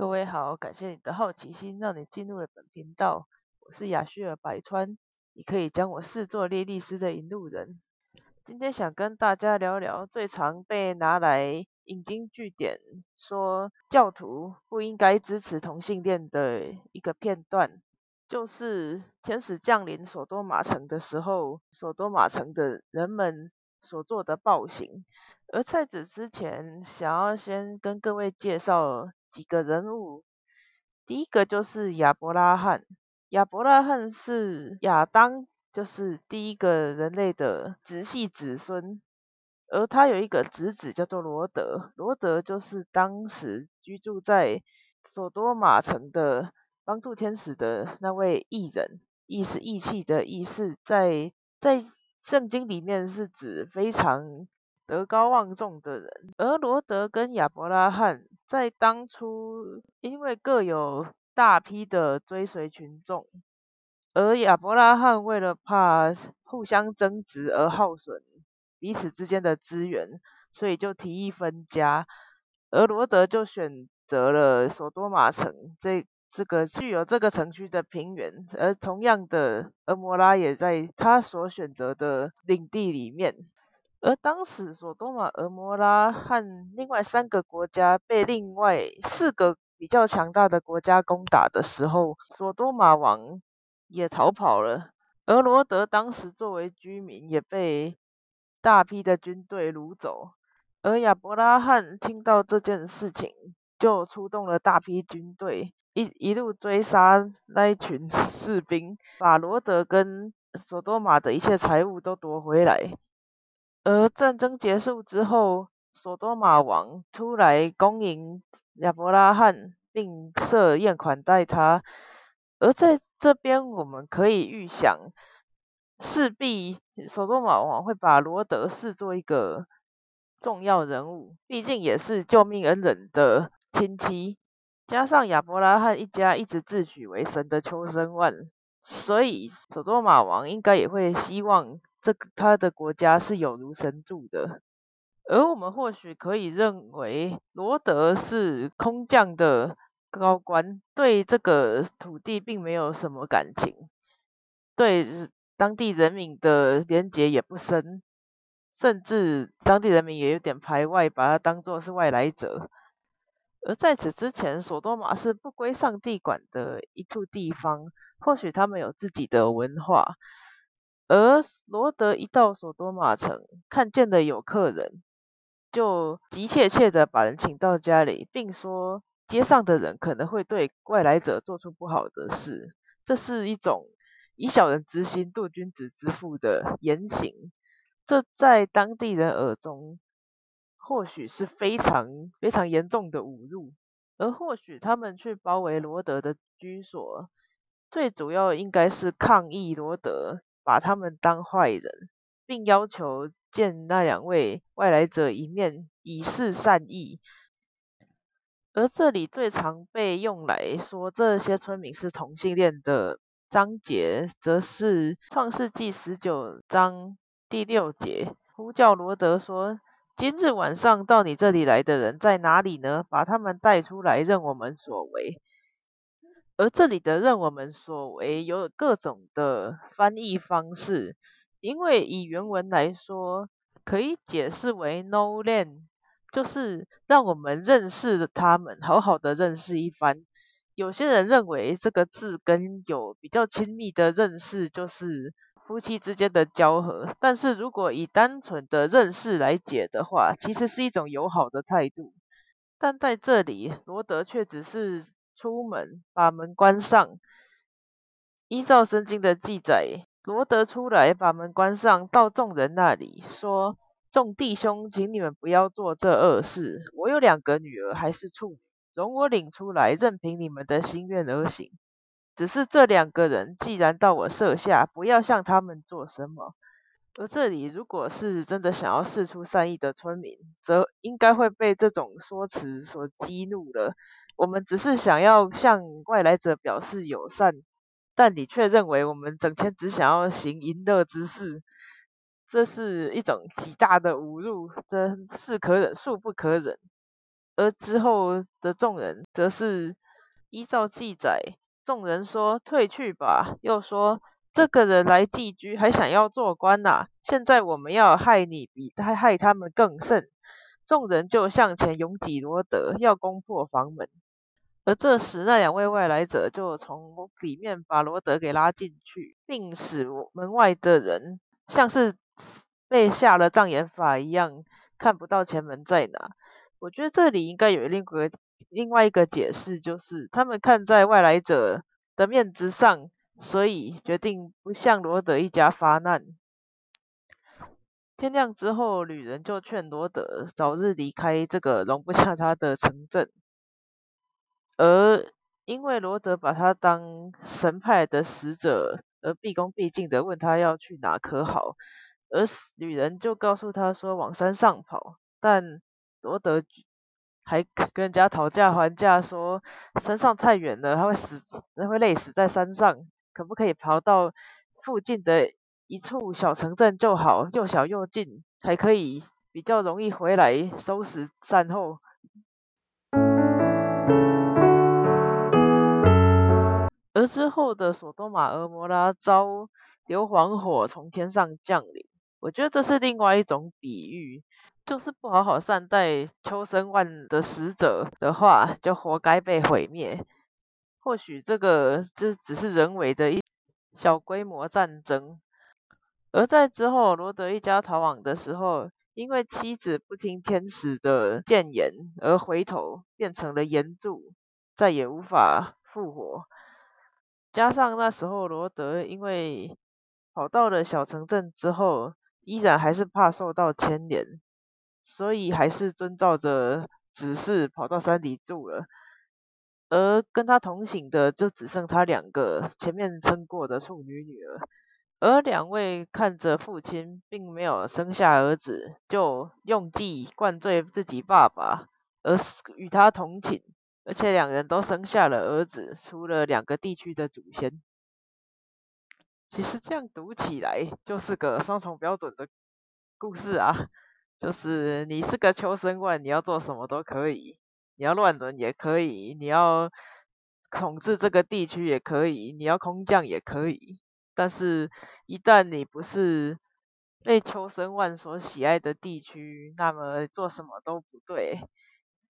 各位好，感谢你的好奇心，让你进入了本频道。我是雅旭尔白川，你可以将我视作列利斯的引路人。今天想跟大家聊聊最常被拿来引经据典，说教徒不应该支持同性恋的一个片段，就是天使降临索多玛城的时候，索多玛城的人们所做的暴行。而在此之前，想要先跟各位介绍。几个人物，第一个就是亚伯拉罕。亚伯拉罕是亚当，就是第一个人类的直系子孙，而他有一个侄子叫做罗德。罗德就是当时居住在索多玛城的帮助天使的那位异人，义是义气的义，是在在圣经里面是指非常。德高望重的人，而罗德跟亚伯拉罕在当初因为各有大批的追随群众，而亚伯拉罕为了怕互相争执而耗损彼此之间的资源，所以就提议分家，而罗德就选择了索多玛城这这个具有这个城区的平原，而同样的，俄摩拉也在他所选择的领地里面。而当时，索多玛、俄摩拉和另外三个国家被另外四个比较强大的国家攻打的时候，索多玛王也逃跑了。而罗德当时作为居民，也被大批的军队掳走。而亚伯拉罕听到这件事情，就出动了大批军队，一一路追杀那一群士兵，把罗德跟索多玛的一切财物都夺回来。而战争结束之后，索多玛王出来恭迎亚伯拉罕，并设宴款待他。而在这边，我们可以预想，势必索多玛王会把罗德视作一个重要人物，毕竟也是救命恩人的亲戚。加上亚伯拉罕一家一直自诩为神的秋生万，所以索多玛王应该也会希望。这个他的国家是有如神助的，而我们或许可以认为罗德是空降的高官，对这个土地并没有什么感情，对当地人民的连结也不深，甚至当地人民也有点排外，把他当作是外来者。而在此之前，索多玛是不归上帝管的一处地方，或许他们有自己的文化。而罗德一到索多玛城，看见的有客人，就急切切的把人请到家里，并说街上的人可能会对外来者做出不好的事。这是一种以小人之心度君子之腹的言行，这在当地人耳中，或许是非常非常严重的侮辱。而或许他们去包围罗德的居所，最主要应该是抗议罗德。把他们当坏人，并要求见那两位外来者一面，以示善意。而这里最常被用来说这些村民是同性恋的章节，则是创世纪十九章第六节，呼叫罗德说：“今日晚上到你这里来的人在哪里呢？把他们带出来，任我们所为。”而这里的“任我们所为”有各种的翻译方式，因为以原文来说，可以解释为 “know them”，就是让我们认识他们，好好的认识一番。有些人认为这个字跟有比较亲密的认识，就是夫妻之间的交合。但是如果以单纯的认识来解的话，其实是一种友好的态度。但在这里，罗德却只是。出门，把门关上。依照圣经的记载，罗德出来把门关上，到众人那里说：“众弟兄，请你们不要做这恶事。我有两个女儿，还是处女，容我领出来，任凭你们的心愿而行。只是这两个人既然到我舍下，不要向他们做什么。”而这里，如果是真的想要试出善意的村民，则应该会被这种说辞所激怒了。我们只是想要向外来者表示友善，但你却认为我们整天只想要行淫乐之事，这是一种极大的侮辱，真是可忍，恕不可忍。而之后的众人则是依照记载，众人说退去吧，又说这个人来寄居还想要做官呐，现在我们要害你比害害他们更甚。众人就向前拥挤罗德，要攻破房门。而这时，那两位外来者就从里面把罗德给拉进去，并使门外的人像是被下了障眼法一样，看不到前门在哪。我觉得这里应该有另个另外一个解释，就是他们看在外来者的面子上，所以决定不向罗德一家发难。天亮之后，女人就劝罗德早日离开这个容不下他的城镇，而因为罗德把他当神派的使者，而毕恭毕敬的问他要去哪可好，而女人就告诉他说往山上跑，但罗德还跟人家讨价还价说山上太远了，他会死，他会累死在山上，可不可以跑到附近的？一处小城镇就好，又小又近，还可以比较容易回来收拾善后。而之后的索多玛、俄摩拉遭硫磺火从天上降临，我觉得这是另外一种比喻，就是不好好善待秋生万的使者的话，就活该被毁灭。或许这个这只是人为的一小规模战争。而在之后，罗德一家逃亡的时候，因为妻子不听天使的谏言而回头变成了岩柱，再也无法复活。加上那时候罗德因为跑到了小城镇之后，依然还是怕受到牵连，所以还是遵照着指示跑到山里住了。而跟他同行的就只剩他两个前面称过的处女女儿。而两位看着父亲并没有生下儿子，就用计灌醉自己爸爸，而与他同寝，而且两人都生下了儿子，出了两个地区的祖先。其实这样读起来就是个双重标准的故事啊，就是你是个秋生万，你要做什么都可以，你要乱伦也可以，你要统治这个地区也可以，你要空降也可以。但是，一旦你不是被秋生万所喜爱的地区，那么做什么都不对。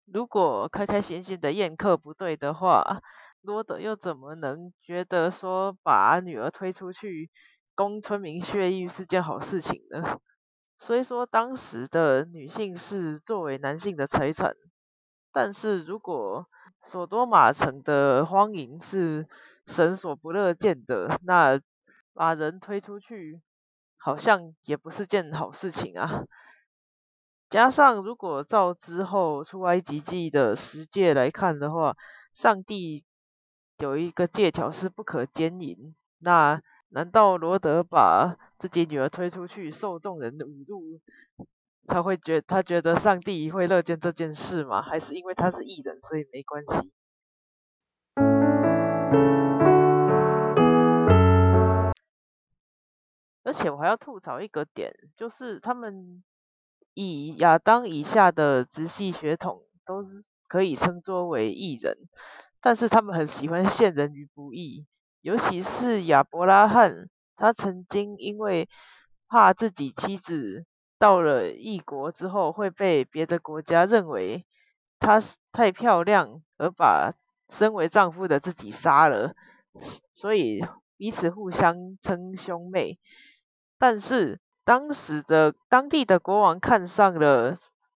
如果开开心心的宴客不对的话，罗德又怎么能觉得说把女儿推出去供村民血浴是件好事情呢？所以说，当时的女性是作为男性的财产。但是如果索多玛城的荒淫是神所不乐见的，那把人推出去，好像也不是件好事情啊。加上如果照之后出埃及记的十诫来看的话，上帝有一个借条是不可奸淫。那难道罗德把自己女儿推出去受众人侮辱，他会觉他觉得上帝会乐见这件事吗？还是因为他是异人，所以没关系？而且我还要吐槽一个点，就是他们以亚当以下的直系血统都是可以称作为异人，但是他们很喜欢陷人于不义，尤其是亚伯拉罕，他曾经因为怕自己妻子到了异国之后会被别的国家认为她太漂亮，而把身为丈夫的自己杀了，所以彼此互相称兄妹。但是当时的当地的国王看上了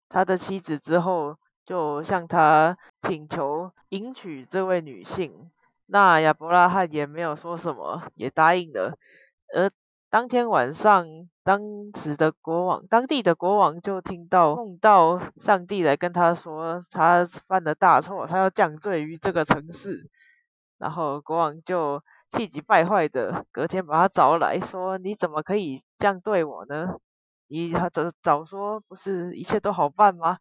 他的妻子之后，就向他请求迎娶这位女性。那亚伯拉罕也没有说什么，也答应了。而当天晚上，当时的国王，当地的国王就听到梦到上帝来跟他说，他犯了大错，他要降罪于这个城市。然后国王就。气急败坏的，隔天把他找来说：“你怎么可以这样对我呢？你早早说不是一切都好办吗？”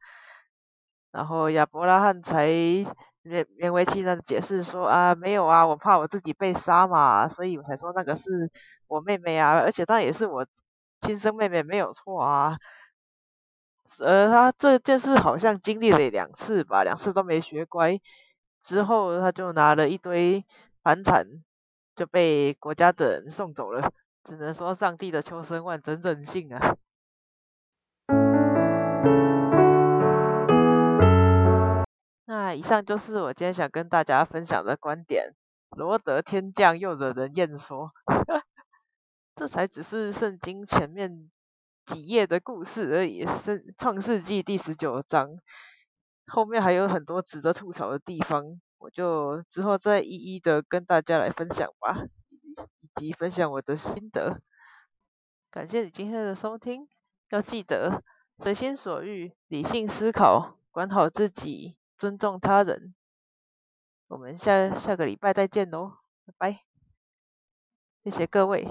然后亚伯拉罕才勉勉为其难的解释说：“啊，没有啊，我怕我自己被杀嘛，所以我才说那个是我妹妹啊，而且她也是我亲生妹妹，没有错啊。”呃，他这件事好像经历了两次吧，两次都没学乖，之后他就拿了一堆盘缠，就被国家的人送走了。只能说上帝的求生万真任性啊！那以上就是我今天想跟大家分享的观点。罗德天降又惹人厌说，这才只是圣经前面几页的故事而已，是创世纪第十九章，后面还有很多值得吐槽的地方，我就之后再一一的跟大家来分享吧，及分享我的心得。感谢你今天的收听，要记得随心所欲，理性思考，管好自己，尊重他人。我们下下个礼拜再见喽，拜拜，谢谢各位。